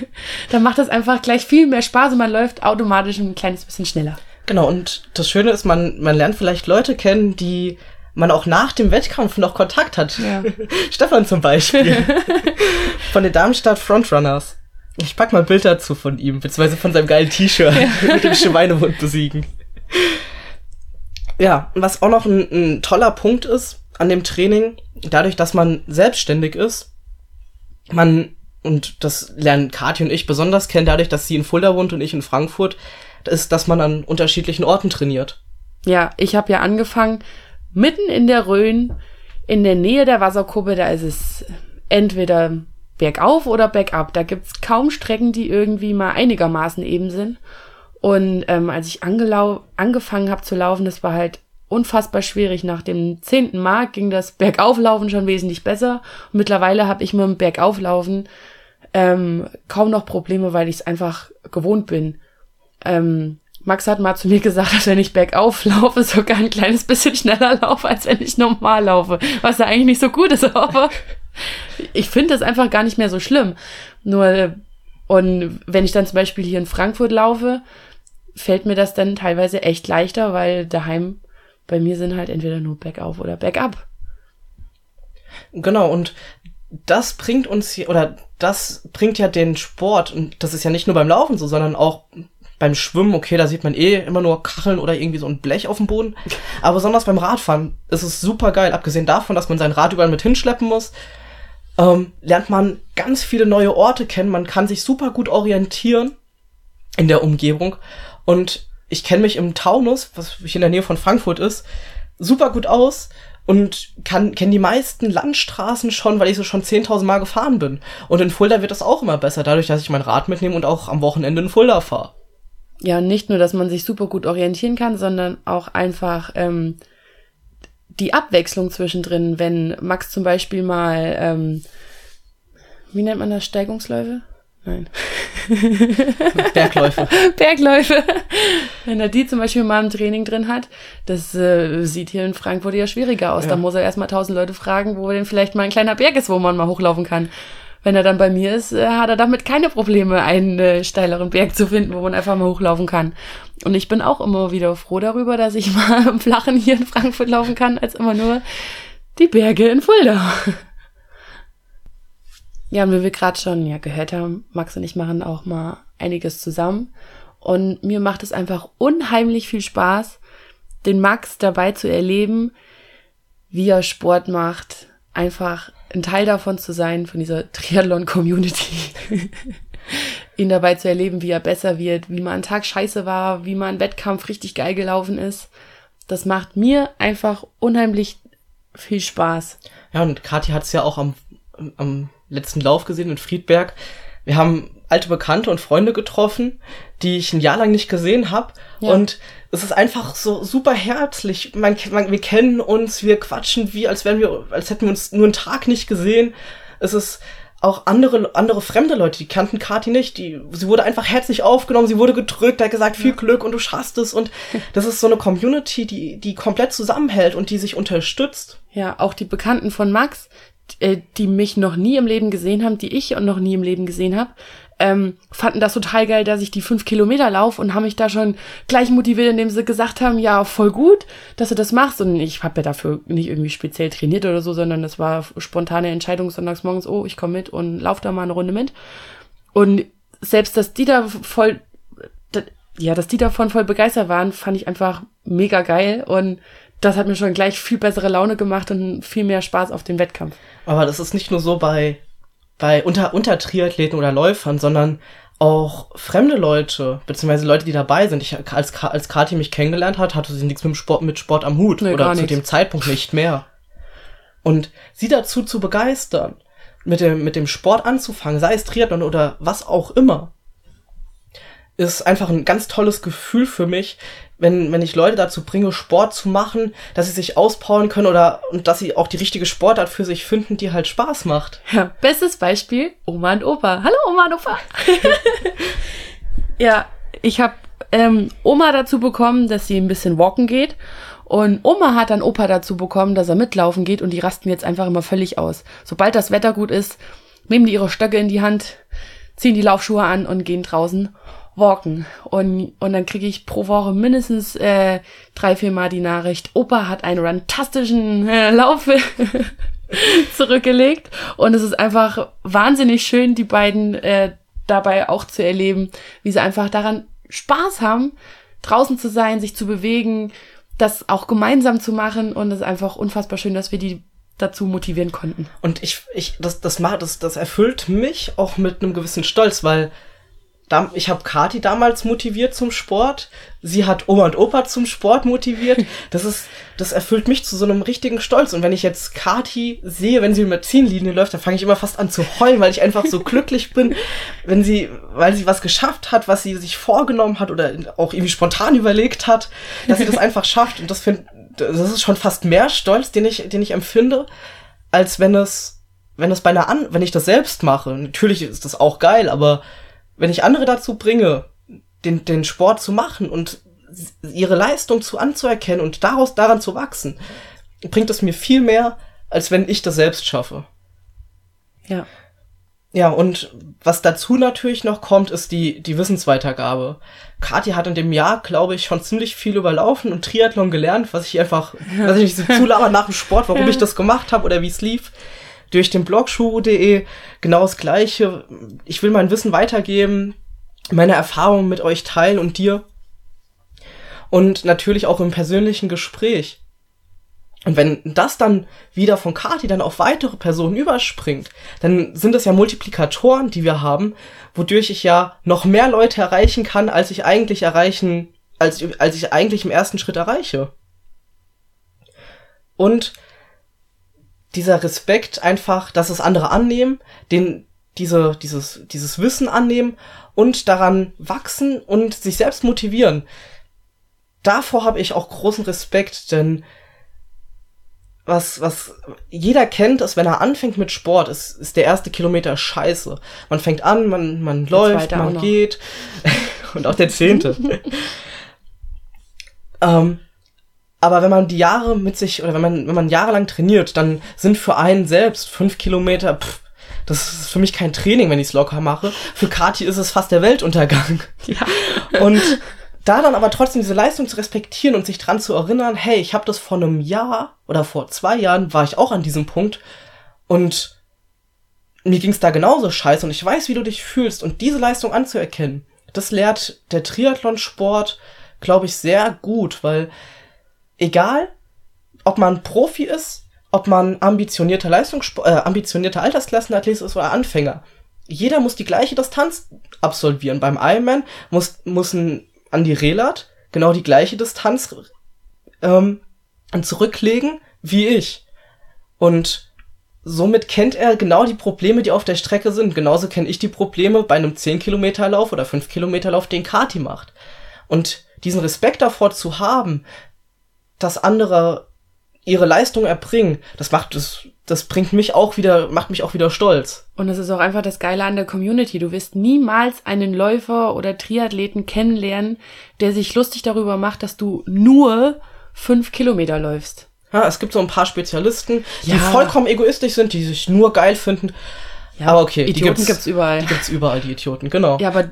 <laughs> dann macht das einfach gleich viel mehr Spaß und man läuft automatisch ein kleines bisschen schneller. Genau, und das Schöne ist, man, man lernt vielleicht Leute kennen, die man auch nach dem Wettkampf noch Kontakt hat. Ja. <laughs> Stefan zum Beispiel. <laughs> von den Darmstadt Frontrunners. Ich pack mal ein Bild dazu von ihm, beziehungsweise von seinem geilen T-Shirt ja. <laughs> mit dem Schweinehund besiegen. Ja, was auch noch ein, ein toller Punkt ist an dem Training, dadurch, dass man selbstständig ist, man, und das lernen Kathi und ich besonders kennen, dadurch, dass sie in Fulda wohnt und ich in Frankfurt, ist, dass man an unterschiedlichen Orten trainiert. Ja, ich habe ja angefangen mitten in der Rhön, in der Nähe der Wasserkuppe, da ist es entweder bergauf oder bergab. Da gibt's kaum Strecken, die irgendwie mal einigermaßen eben sind. Und ähm, als ich angefangen habe zu laufen, das war halt unfassbar schwierig. Nach dem zehnten Mark ging das Bergauflaufen schon wesentlich besser. Und mittlerweile habe ich mit dem Bergauflaufen ähm, kaum noch Probleme, weil ich es einfach gewohnt bin. Ähm, Max hat mal zu mir gesagt, dass wenn ich bergauf laufe, sogar ein kleines bisschen schneller laufe, als wenn ich normal laufe. Was ja eigentlich nicht so gut ist, aber ich finde das einfach gar nicht mehr so schlimm. Nur, und wenn ich dann zum Beispiel hier in Frankfurt laufe, fällt mir das dann teilweise echt leichter, weil daheim bei mir sind halt entweder nur bergauf oder bergab. Genau, und das bringt uns hier, oder das bringt ja den Sport, und das ist ja nicht nur beim Laufen so, sondern auch beim Schwimmen, okay, da sieht man eh immer nur Kacheln oder irgendwie so ein Blech auf dem Boden. <laughs> Aber besonders beim Radfahren ist es super geil. Abgesehen davon, dass man sein Rad überall mit hinschleppen muss, ähm, lernt man ganz viele neue Orte kennen. Man kann sich super gut orientieren in der Umgebung. Und ich kenne mich im Taunus, was hier in der Nähe von Frankfurt ist, super gut aus und kann kenne die meisten Landstraßen schon, weil ich so schon 10.000 Mal gefahren bin. Und in Fulda wird das auch immer besser, dadurch, dass ich mein Rad mitnehme und auch am Wochenende in Fulda fahre. Ja, nicht nur, dass man sich super gut orientieren kann, sondern auch einfach ähm, die Abwechslung zwischendrin, wenn Max zum Beispiel mal, ähm, wie nennt man das, Steigungsläufe? Nein. <laughs> Bergläufe. <laughs> Bergläufe. Wenn er die zum Beispiel mal im Training drin hat, das äh, sieht hier in Frankfurt ja schwieriger aus. Ja. Da muss er erstmal tausend Leute fragen, wo denn vielleicht mal ein kleiner Berg ist, wo man mal hochlaufen kann. Wenn er dann bei mir ist, äh, hat er damit keine Probleme, einen äh, steileren Berg zu finden, wo man einfach mal hochlaufen kann. Und ich bin auch immer wieder froh darüber, dass ich <laughs> mal im Flachen hier in Frankfurt laufen kann, als immer nur die Berge in Fulda. Ja, und wie wir gerade schon ja gehört haben, Max und ich machen auch mal einiges zusammen. Und mir macht es einfach unheimlich viel Spaß, den Max dabei zu erleben, wie er Sport macht. Einfach ein Teil davon zu sein, von dieser <laughs> Triathlon-Community. ihn dabei zu erleben, wie er besser wird, wie man einen Tag scheiße war, wie man ein Wettkampf richtig geil gelaufen ist. Das macht mir einfach unheimlich viel Spaß. Ja, und Kathi hat es ja auch am, am letzten Lauf gesehen in Friedberg. Wir haben alte Bekannte und Freunde getroffen, die ich ein Jahr lang nicht gesehen habe. Ja. Und es ist einfach so super herzlich. Man, man, wir kennen uns, wir quatschen wie, als wären wir, als hätten wir uns nur einen Tag nicht gesehen. Es ist auch andere, andere fremde Leute, die kannten Kati nicht. Die, sie wurde einfach herzlich aufgenommen, sie wurde gedrückt, hat gesagt, viel Glück und du schaffst es. Und <laughs> das ist so eine Community, die, die komplett zusammenhält und die sich unterstützt. Ja, auch die Bekannten von Max, äh, die mich noch nie im Leben gesehen haben, die ich noch nie im Leben gesehen habe, ähm, fanden das total geil, dass ich die fünf Kilometer laufe und haben mich da schon gleich motiviert, indem sie gesagt haben, ja, voll gut, dass du das machst. Und ich habe ja dafür nicht irgendwie speziell trainiert oder so, sondern das war spontane Entscheidung sonntags morgens, oh, ich komme mit und lauf da mal eine Runde mit. Und selbst, dass die da voll, ja, dass die davon voll begeistert waren, fand ich einfach mega geil und das hat mir schon gleich viel bessere Laune gemacht und viel mehr Spaß auf den Wettkampf. Aber das ist nicht nur so bei, bei unter, unter Triathleten oder Läufern, sondern auch fremde Leute, beziehungsweise Leute, die dabei sind. Ich, als, als Kathi mich kennengelernt hat, hatte sie nichts mit Sport, mit Sport am Hut. Nee, oder zu dem Zeitpunkt nicht mehr. Und sie dazu zu begeistern, mit dem, mit dem Sport anzufangen, sei es Triathlon oder was auch immer, ist einfach ein ganz tolles Gefühl für mich, wenn, wenn ich Leute dazu bringe, Sport zu machen, dass sie sich auspowern können oder und dass sie auch die richtige Sportart für sich finden, die halt Spaß macht. Ja, bestes Beispiel, Oma und Opa. Hallo Oma und Opa. <laughs> ja, ich habe ähm, Oma dazu bekommen, dass sie ein bisschen walken geht. Und Oma hat dann Opa dazu bekommen, dass er mitlaufen geht und die rasten jetzt einfach immer völlig aus. Sobald das Wetter gut ist, nehmen die ihre Stöcke in die Hand, ziehen die Laufschuhe an und gehen draußen walken. Und, und dann kriege ich pro Woche mindestens äh, drei, vier Mal die Nachricht, Opa hat einen fantastischen äh, Lauf <laughs> zurückgelegt. Und es ist einfach wahnsinnig schön, die beiden äh, dabei auch zu erleben, wie sie einfach daran Spaß haben, draußen zu sein, sich zu bewegen, das auch gemeinsam zu machen. Und es ist einfach unfassbar schön, dass wir die dazu motivieren konnten. Und ich, ich, das, das macht, das, das erfüllt mich auch mit einem gewissen Stolz, weil ich habe Kati damals motiviert zum Sport. Sie hat Oma und Opa zum Sport motiviert. <laughs> Das ist, das erfüllt mich zu so einem richtigen Stolz. Und wenn ich jetzt Kati sehe, wenn sie mit Ziellinie läuft, dann fange ich immer fast an zu heulen, weil ich einfach so <laughs> glücklich bin, wenn sie, weil sie was geschafft hat, was sie sich vorgenommen hat oder auch irgendwie spontan überlegt hat, dass sie das <laughs> einfach schafft. Und das finde, das ist schon fast mehr Stolz, den ich, den ich empfinde, als wenn es, wenn es bei einer an, wenn ich das selbst mache. Natürlich ist das auch geil, aber wenn ich andere dazu bringe, den, den Sport zu machen und ihre Leistung zu anzuerkennen und daraus daran zu wachsen, bringt es mir viel mehr, als wenn ich das selbst schaffe. Ja. Ja, und was dazu natürlich noch kommt, ist die, die Wissensweitergabe. Kathi hat in dem Jahr, glaube ich, schon ziemlich viel überlaufen und Triathlon gelernt, was ich einfach, was ich nicht so <laughs> zulaber nach dem Sport, warum ich das gemacht habe oder wie es lief durch den Blog shuru.de genau das Gleiche. Ich will mein Wissen weitergeben, meine Erfahrungen mit euch teilen und dir. Und natürlich auch im persönlichen Gespräch. Und wenn das dann wieder von Kati dann auf weitere Personen überspringt, dann sind das ja Multiplikatoren, die wir haben, wodurch ich ja noch mehr Leute erreichen kann, als ich eigentlich erreichen, als, als ich eigentlich im ersten Schritt erreiche. Und dieser Respekt einfach, dass es andere annehmen, den, diese, dieses, dieses Wissen annehmen und daran wachsen und sich selbst motivieren. Davor habe ich auch großen Respekt, denn was, was jeder kennt, ist, wenn er anfängt mit Sport, ist, ist der erste Kilometer scheiße. Man fängt an, man, man läuft, man geht. <laughs> und auch der zehnte. <laughs> ähm, aber wenn man die Jahre mit sich, oder wenn man, wenn man jahrelang trainiert, dann sind für einen selbst fünf Kilometer, pff, das ist für mich kein Training, wenn ich es locker mache. Für Kati ist es fast der Weltuntergang. Ja. <laughs> Und da dann aber trotzdem diese Leistung zu respektieren und sich dran zu erinnern, hey, ich habe das vor einem Jahr oder vor zwei Jahren war ich auch an diesem Punkt und mir ging's da genauso scheiße und ich weiß, wie du dich fühlst und diese Leistung anzuerkennen, das lehrt der Triathlonsport, glaube ich, sehr gut, weil egal, ob man Profi ist, ob man ambitionierter Leistungssport, äh, ambitionierter Altersklassenathlet ist oder Anfänger, jeder muss die gleiche Distanz absolvieren. Beim Ironman muss, muss ein Andi Relat genau die gleiche Distanz ähm, zurücklegen wie ich. Und somit kennt er genau die Probleme, die auf der Strecke sind. Genauso kenne ich die Probleme bei einem 10 Kilometer Lauf oder 5 Kilometer Lauf, den Kati macht. Und diesen Respekt davor zu haben, dass andere ihre Leistung erbringen, das macht das, das bringt mich auch wieder, macht mich auch wieder stolz. Und es ist auch einfach das Geile an der Community. Du wirst niemals einen Läufer oder Triathleten kennenlernen, der sich lustig darüber macht, dass du nur fünf Kilometer läufst. Ja, es gibt so ein paar Spezialisten, die ja. vollkommen egoistisch sind, die sich nur geil finden. Ja, aber okay, Idioten die gibt's, gibt's überall. Die gibt's überall, die Idioten, genau. Ja, aber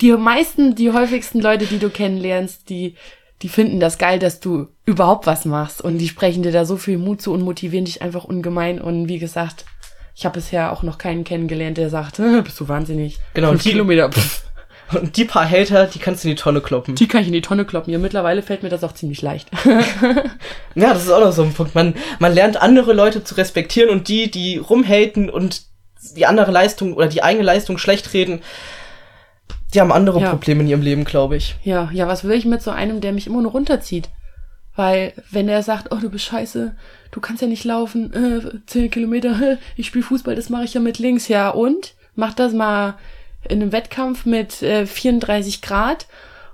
die meisten, die häufigsten Leute, die du kennenlernst, die, die finden das geil, dass du überhaupt was machst und die sprechen dir da so viel Mut zu und motivieren dich einfach ungemein und wie gesagt, ich habe bisher auch noch keinen kennengelernt, der sagt, bist du wahnsinnig. Genau, Fünf Kilometer. Pff. <laughs> Und die paar Hater, die kannst du in die Tonne kloppen. Die kann ich in die Tonne kloppen. Ja, mittlerweile fällt mir das auch ziemlich leicht. <laughs> ja, das ist auch noch so ein Punkt. Man, man lernt andere Leute zu respektieren und die, die rumhaten und die andere Leistung oder die eigene Leistung schlecht reden, die haben andere ja. Probleme in ihrem Leben, glaube ich. Ja, ja, was will ich mit so einem, der mich immer nur runterzieht? Weil, wenn er sagt, oh, du bist scheiße, du kannst ja nicht laufen, äh, 10 Kilometer, <laughs> ich spiele Fußball, das mache ich ja mit links, ja, und? Mach das mal in einem Wettkampf mit äh, 34 Grad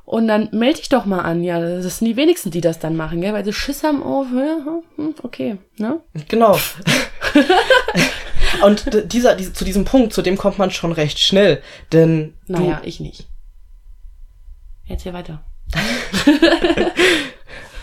und dann melde dich doch mal an. Ja, das sind die wenigsten, die das dann machen, gell? Weil sie Schiss haben auf, ja, hm, okay, ne? Genau. <laughs> und dieser, die, zu diesem Punkt, zu dem kommt man schon recht schnell, denn. Naja, ich nicht. Jetzt hier weiter. <laughs>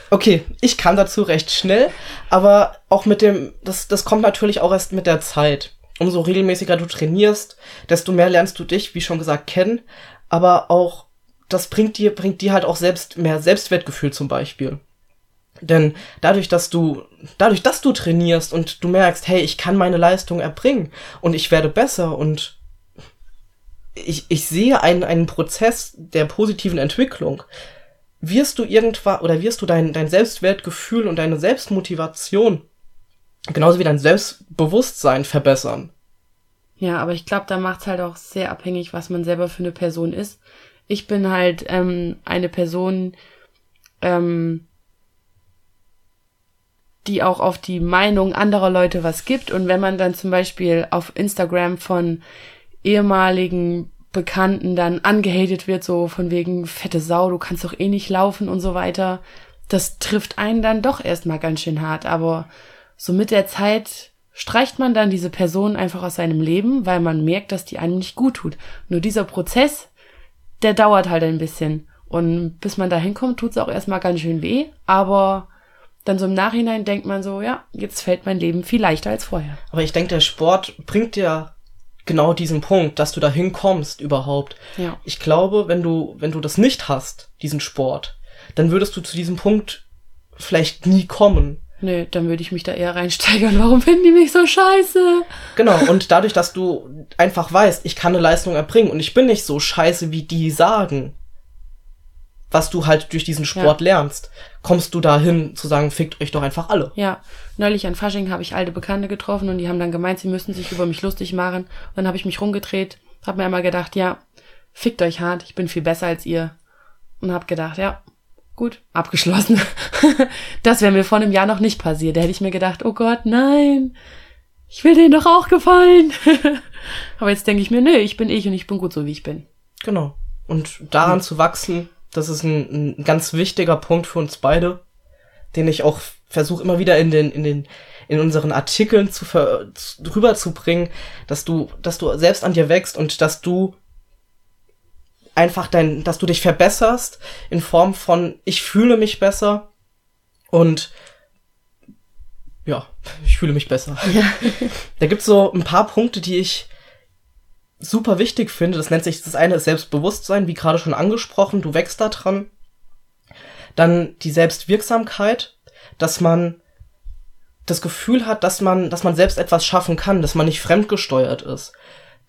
okay, ich kam dazu recht schnell, aber auch mit dem, das, das kommt natürlich auch erst mit der Zeit umso regelmäßiger du trainierst, desto mehr lernst du dich, wie schon gesagt, kennen. Aber auch, das bringt dir, bringt dir halt auch selbst mehr Selbstwertgefühl zum Beispiel. Denn dadurch, dass du, dadurch, dass du trainierst und du merkst, hey, ich kann meine Leistung erbringen und ich werde besser und ich, ich sehe einen, einen Prozess der positiven Entwicklung, wirst du irgendwann oder wirst du dein, dein Selbstwertgefühl und deine Selbstmotivation genauso wie dein Selbstbewusstsein verbessern. Ja, aber ich glaube, da macht's halt auch sehr abhängig, was man selber für eine Person ist. Ich bin halt ähm, eine Person, ähm, die auch auf die Meinung anderer Leute was gibt. Und wenn man dann zum Beispiel auf Instagram von ehemaligen Bekannten dann angehatet wird, so von wegen fette Sau, du kannst doch eh nicht laufen und so weiter, das trifft einen dann doch erstmal ganz schön hart. Aber so mit der Zeit streicht man dann diese Person einfach aus seinem Leben, weil man merkt, dass die einem nicht gut tut. Nur dieser Prozess, der dauert halt ein bisschen. Und bis man da hinkommt, tut es auch erstmal ganz schön weh, aber dann so im Nachhinein denkt man so, ja, jetzt fällt mein Leben viel leichter als vorher. Aber ich denke, der Sport bringt dir genau diesen Punkt, dass du da hinkommst überhaupt. Ja. Ich glaube, wenn du, wenn du das nicht hast, diesen Sport, dann würdest du zu diesem Punkt vielleicht nie kommen. Nee, dann würde ich mich da eher reinsteigern. <laughs> Warum finden die mich so scheiße? Genau, und dadurch, dass du einfach weißt, ich kann eine Leistung erbringen und ich bin nicht so scheiße, wie die sagen, was du halt durch diesen Sport ja. lernst, kommst du dahin zu sagen, fickt euch doch einfach alle. Ja, neulich an Fasching habe ich alte Bekannte getroffen und die haben dann gemeint, sie müssten sich über mich lustig machen. Und dann habe ich mich rumgedreht, habe mir einmal gedacht, ja, fickt euch hart, ich bin viel besser als ihr. und habe gedacht, ja, gut, abgeschlossen. <laughs> das wäre mir vor einem Jahr noch nicht passiert. Da hätte ich mir gedacht, oh Gott, nein, ich will denen doch auch gefallen. <laughs> Aber jetzt denke ich mir, nö, ich bin ich und ich bin gut so, wie ich bin. Genau. Und daran mhm. zu wachsen, das ist ein, ein ganz wichtiger Punkt für uns beide, den ich auch versuche immer wieder in den, in den, in unseren Artikeln zu ver, rüberzubringen, dass du, dass du selbst an dir wächst und dass du einfach dein, dass du dich verbesserst in Form von ich fühle mich besser und ja, <laughs> ich fühle mich besser. Ja. <laughs> Da gibt's so ein paar Punkte, die ich super wichtig finde. Das nennt sich, das eine ist Selbstbewusstsein, wie gerade schon angesprochen, du wächst da dran. Dann die Selbstwirksamkeit, dass man das Gefühl hat, dass man, dass man selbst etwas schaffen kann, dass man nicht fremdgesteuert ist.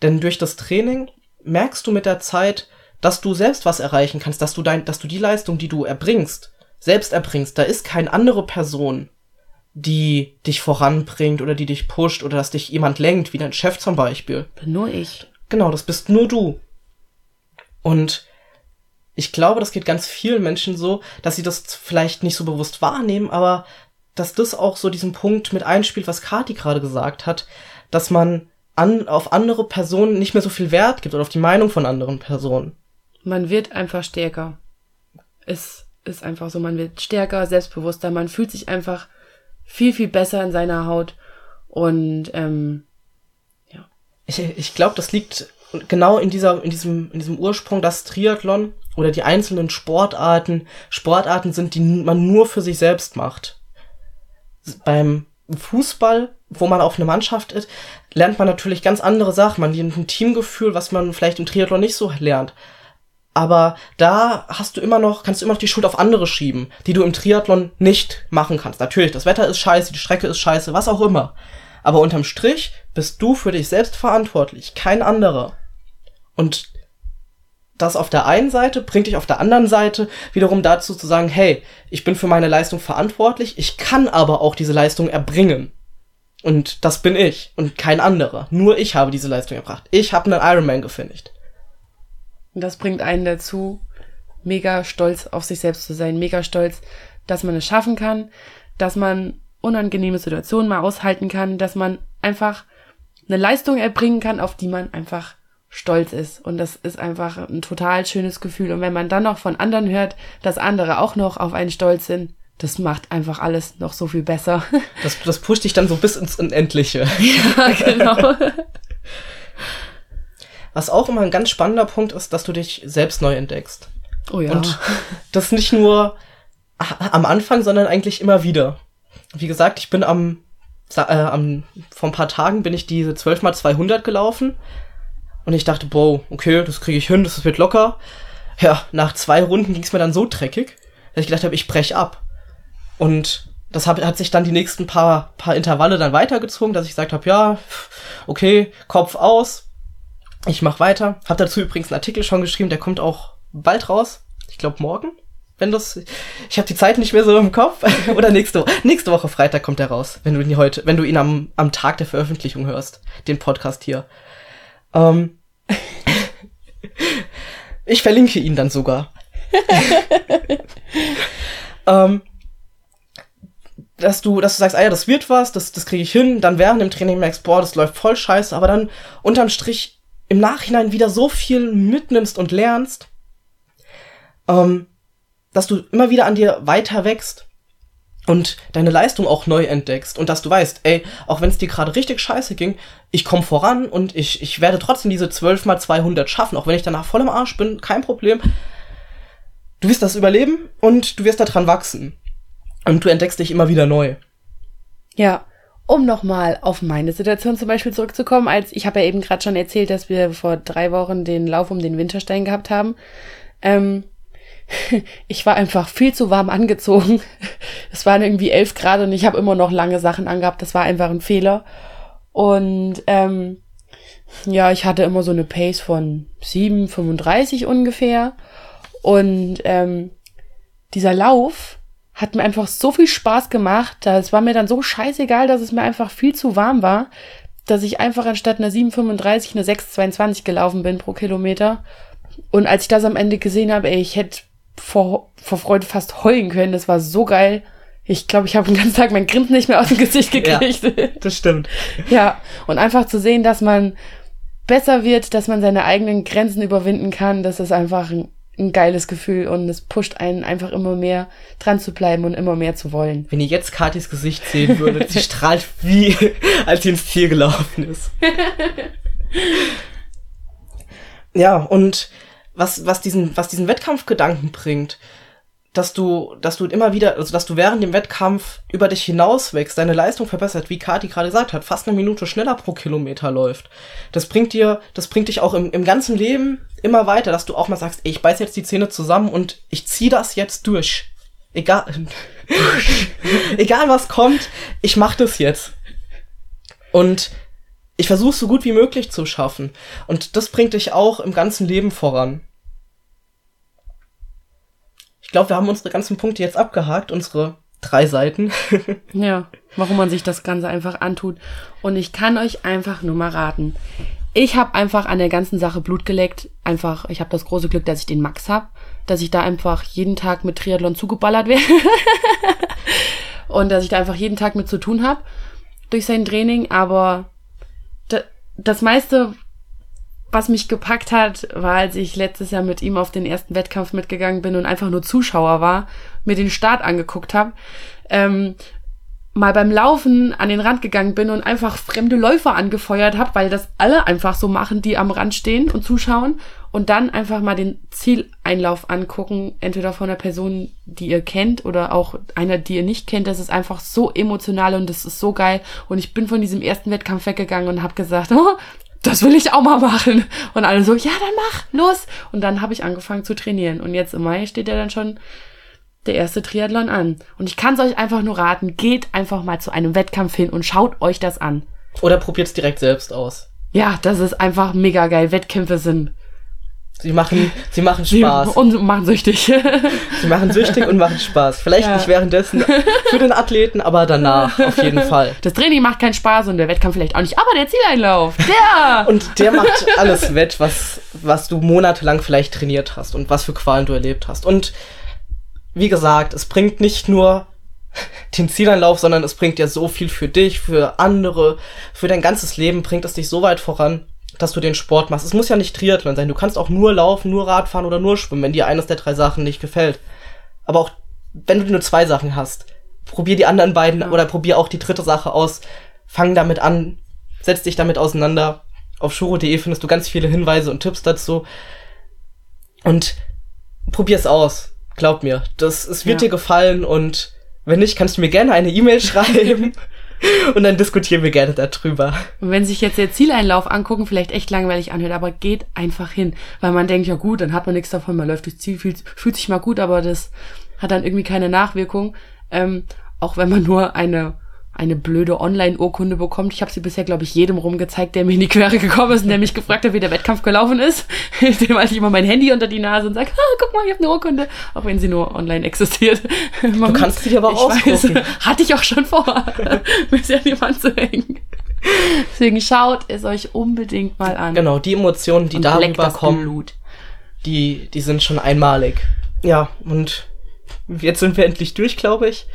Denn durch das Training merkst du mit der Zeit, dass du selbst was erreichen kannst, dass du dein, dass du die Leistung, die du erbringst, selbst erbringst. Da ist keine andere Person, die dich voranbringt oder die dich pusht oder dass dich jemand lenkt, wie dein Chef zum Beispiel. Nur ich. Genau, das bist nur du. Und ich glaube, das geht ganz vielen Menschen so, dass sie das vielleicht nicht so bewusst wahrnehmen, aber dass das auch so diesen Punkt mit einspielt, was Kati gerade gesagt hat, dass man an, auf andere Personen nicht mehr so viel Wert gibt oder auf die Meinung von anderen Personen. Man wird einfach stärker. Es ist einfach so, man wird stärker, selbstbewusster, man fühlt sich einfach viel, viel besser in seiner Haut. Und ähm. Ich, ich glaube, das liegt genau in dieser, in diesem, in diesem Ursprung, dass Triathlon oder die einzelnen Sportarten Sportarten sind, die man nur für sich selbst macht. Beim Fußball, wo man auf eine Mannschaft ist, lernt man natürlich ganz andere Sachen. Man lernt ein Teamgefühl, was man vielleicht im Triathlon nicht so lernt. Aber da hast du immer noch, kannst du immer noch die Schuld auf andere schieben, die du im Triathlon nicht machen kannst. Natürlich, das Wetter ist scheiße, die Strecke ist scheiße, was auch immer. Aber unterm Strich bist du für dich selbst verantwortlich, kein anderer. Und das auf der einen Seite bringt dich auf der anderen Seite wiederum dazu zu sagen, hey, ich bin für meine Leistung verantwortlich, ich kann aber auch diese Leistung erbringen. Und das bin ich und kein anderer. Nur ich habe diese Leistung erbracht. Ich habe einen Ironman gefinisht. Und das bringt einen dazu, mega stolz auf sich selbst zu sein, mega stolz, dass man es schaffen kann, dass man unangenehme Situationen mal aushalten kann, dass man einfach eine Leistung erbringen kann, auf die man einfach stolz ist. Und das ist einfach ein total schönes Gefühl. Und wenn man dann noch von anderen hört, dass andere auch noch auf einen stolz sind, das macht einfach alles noch so viel besser. <laughs> Das, das pusht dich dann so bis ins Unendliche. <laughs> Ja, genau. Was auch immer ein ganz spannender Punkt ist, dass du dich selbst neu entdeckst. Oh ja. Und das nicht nur am Anfang, sondern eigentlich immer wieder. Wie gesagt, ich bin am, äh, am vor ein paar Tagen bin ich diese 12 mal 200 gelaufen und ich dachte, boah, okay, das kriege ich hin, das wird locker. Ja, nach zwei Runden ging es mir dann so dreckig, dass ich gedacht habe, ich brech ab. Und das hat, hat sich dann die nächsten paar, paar Intervalle dann weitergezogen, dass ich gesagt habe, ja, okay, Kopf aus, ich mach weiter. Hab dazu übrigens einen Artikel schon geschrieben, der kommt auch bald raus. Ich glaube morgen. Wenn das, ich habe die Zeit nicht mehr so im Kopf. <laughs> Oder nächste, nächste Woche Freitag kommt der raus, wenn du ihn heute, wenn du ihn am, am Tag der Veröffentlichung hörst, den Podcast hier. Ähm, <laughs> ich verlinke ihn dann sogar. <laughs> ähm, dass du, dass du sagst, ah ja, das wird was, das, das kriege ich hin, dann während dem Training merkst, boah, das läuft voll scheiße, aber dann unterm Strich im Nachhinein wieder so viel mitnimmst und lernst, ähm, dass du immer wieder an dir weiter wächst und deine Leistung auch neu entdeckst und dass du weißt, ey, auch wenn es dir gerade richtig scheiße ging, ich komme voran und ich, ich werde trotzdem diese 12 mal 200 schaffen, auch wenn ich danach voll im Arsch bin, kein Problem. Du wirst das überleben und du wirst daran wachsen. Und du entdeckst dich immer wieder neu. Ja, um nochmal auf meine Situation zum Beispiel zurückzukommen, als ich habe ja eben gerade schon erzählt, dass wir vor drei Wochen den Lauf um den Winterstein gehabt haben. Ähm, <laughs> ich war einfach viel zu warm angezogen. <laughs> Es waren irgendwie elf Grad und ich habe immer noch lange Sachen angehabt. Das war einfach ein Fehler. Und ähm, ja, ich hatte immer so eine Pace von 7,35 ungefähr. Und ähm, dieser Lauf, hat mir einfach so viel Spaß gemacht. Es war mir dann so scheißegal, dass es mir einfach viel zu warm war, dass ich einfach anstatt einer 7,35 eine 6,22 gelaufen bin pro Kilometer. Und als ich das am Ende gesehen habe, ey, ich hätte vor, vor Freude fast heulen können. Das war so geil. Ich glaube, ich habe den ganzen Tag mein Grinsen nicht mehr aus dem Gesicht gekriegt. Ja, das stimmt. <laughs> ja, und einfach zu sehen, dass man besser wird, dass man seine eigenen Grenzen überwinden kann, das ist einfach ein, ein geiles Gefühl und es pusht einen einfach immer mehr dran zu bleiben und immer mehr zu wollen. Wenn ihr jetzt Katis Gesicht sehen würdet, sie <laughs> strahlt wie, als sie ins Ziel gelaufen ist. <laughs> ja, und was, was diesen, was diesen Wettkampfgedanken bringt, dass du, dass du immer wieder, also dass du während dem Wettkampf über dich hinauswächst, deine Leistung verbessert, wie Kati gerade gesagt hat, fast eine Minute schneller pro Kilometer läuft. Das bringt dir, das bringt dich auch im, im ganzen Leben immer weiter, dass du auch mal sagst, ey, ich beiß jetzt die Zähne zusammen und ich zieh das jetzt durch. Egal, <laughs> egal was kommt, ich mach das jetzt. Und ich versuche so gut wie möglich zu schaffen. Und das bringt dich auch im ganzen Leben voran. Ich glaube, wir haben unsere ganzen Punkte jetzt abgehakt, unsere drei Seiten. <laughs> ja, warum man sich das Ganze einfach antut. Und ich kann euch einfach nur mal raten. Ich habe einfach an der ganzen Sache Blut geleckt. Einfach, ich habe das große Glück, dass ich den Max hab, dass ich da einfach jeden Tag mit Triathlon zugeballert werde <laughs> und dass ich da einfach jeden Tag mit zu tun habe durch sein Training. Aber das meiste, was mich gepackt hat, war, als ich letztes Jahr mit ihm auf den ersten Wettkampf mitgegangen bin und einfach nur Zuschauer war, mir den Start angeguckt habe, ähm, mal beim Laufen an den Rand gegangen bin und einfach fremde Läufer angefeuert habe, weil das alle einfach so machen, die am Rand stehen und zuschauen und dann einfach mal den Zieleinlauf angucken, entweder von einer Person, die ihr kennt oder auch einer, die ihr nicht kennt. Das ist einfach so emotional und das ist so geil und ich bin von diesem ersten Wettkampf weggegangen und habe gesagt, oh, das will ich auch mal machen. Und alle so, ja, dann mach, los. Und dann habe ich angefangen zu trainieren. Und jetzt im Mai steht ja dann schon der erste Triathlon an. Und ich kann es euch einfach nur raten, geht einfach mal zu einem Wettkampf hin und schaut euch das an. Oder probiert es direkt selbst aus. Ja, das ist einfach mega geil. Wettkämpfe sind Sie machen, sie machen Spaß. Und machen süchtig. <laughs> sie machen süchtig und machen Spaß. Vielleicht ja. nicht währenddessen für den Athleten, aber danach auf jeden Fall. Das Training macht keinen Spaß und der Wettkampf vielleicht auch nicht, aber der Zieleinlauf, der! und der macht alles wett, was, was du monatelang vielleicht trainiert hast und was für Qualen du erlebt hast. Und wie gesagt, es bringt nicht nur den Zieleinlauf, sondern es bringt dir so viel für dich, für andere, für dein ganzes Leben bringt es dich so weit voran dass du den Sport machst. Es muss ja nicht Triathlon sein. Du kannst auch nur laufen, nur Radfahren oder nur schwimmen, wenn dir eines der drei Sachen nicht gefällt. Aber auch wenn du nur zwei Sachen hast, probier die anderen beiden ja. oder probier auch die dritte Sache aus. Fang damit an, setz dich damit auseinander. Auf shuro.de findest du ganz viele Hinweise und Tipps dazu. Und probier's aus. Glaub mir. Das, es wird ja. dir gefallen und wenn nicht, kannst du mir gerne eine E-Mail <laughs> schreiben. <laughs> Und dann diskutieren wir gerne darüber. Und wenn sich jetzt der Zieleinlauf angucken, vielleicht echt langweilig anhört, aber geht einfach hin. Weil man denkt, ja gut, dann hat man nichts davon, man läuft durchs Ziel, fühlt, fühlt sich mal gut, aber das hat dann irgendwie keine Nachwirkung. Ähm, auch wenn man nur eine eine blöde Online-Urkunde bekommt. Ich habe sie bisher, glaube ich, jedem rumgezeigt, der mir in die Quere gekommen ist und der mich gefragt hat, wie der Wettkampf gelaufen ist. <laughs> Dem halte ich immer mein Handy unter die Nase und sage, ah, guck mal, ich habe eine Urkunde, auch wenn sie nur online existiert. <laughs> Man, du kannst sie aber auch ausdrucken. <laughs> Hatte ich auch schon vor, mir sehr niemand zu hängen. Deswegen schaut es euch unbedingt mal an. Genau, die Emotionen, die darüber kommen, die, die sind schon einmalig. Ja, und jetzt sind wir endlich durch, glaube ich.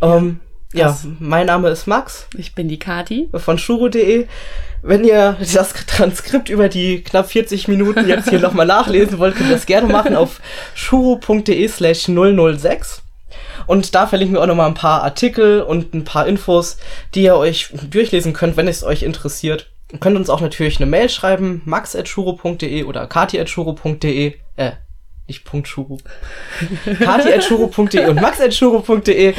Ja. Ähm, ja, mein Name ist Max. Ich bin die Kati. Von shuro.de. Wenn ihr das Transkript über die knapp 40 Minuten jetzt hier nochmal nachlesen wollt, könnt ihr das gerne machen auf shuro.de slash 006. Und da verlinken wir auch nochmal ein paar Artikel und ein paar Infos, die ihr euch durchlesen könnt, wenn es euch interessiert. Ihr könnt uns auch natürlich eine Mail schreiben, max.shuro.de oder kati.shuro.de. Äh, nicht Punkt Shuro. Kati.shuro.de und max.shuro.de.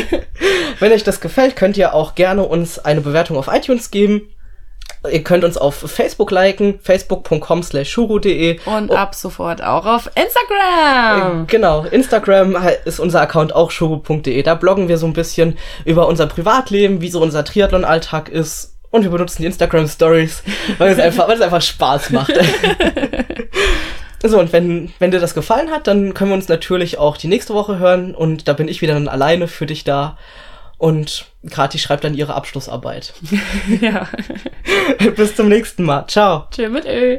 <laughs> Wenn euch das gefällt, könnt ihr auch gerne uns eine Bewertung auf iTunes geben. Ihr könnt uns auf Facebook liken, facebook.com slash shuro.de. Und ab sofort auch auf Instagram. Äh, genau, Instagram ist unser Account auch shuro.de. Da bloggen wir so ein bisschen über unser Privatleben, wie so unser Triathlon-Alltag ist. Und wir benutzen die Instagram Stories, weil es einfach, weil es einfach Spaß macht. <laughs> <laughs> So, und wenn, wenn dir das gefallen hat, dann können wir uns natürlich auch die nächste Woche hören und da bin ich wieder dann alleine für dich da. Und Kati schreibt dann ihre Abschlussarbeit. <laughs> ja. <laughs> Bis zum nächsten Mal. Ciao. Tschüss mit Ö.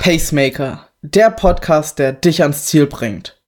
Pacemaker, der Podcast, der dich ans Ziel bringt.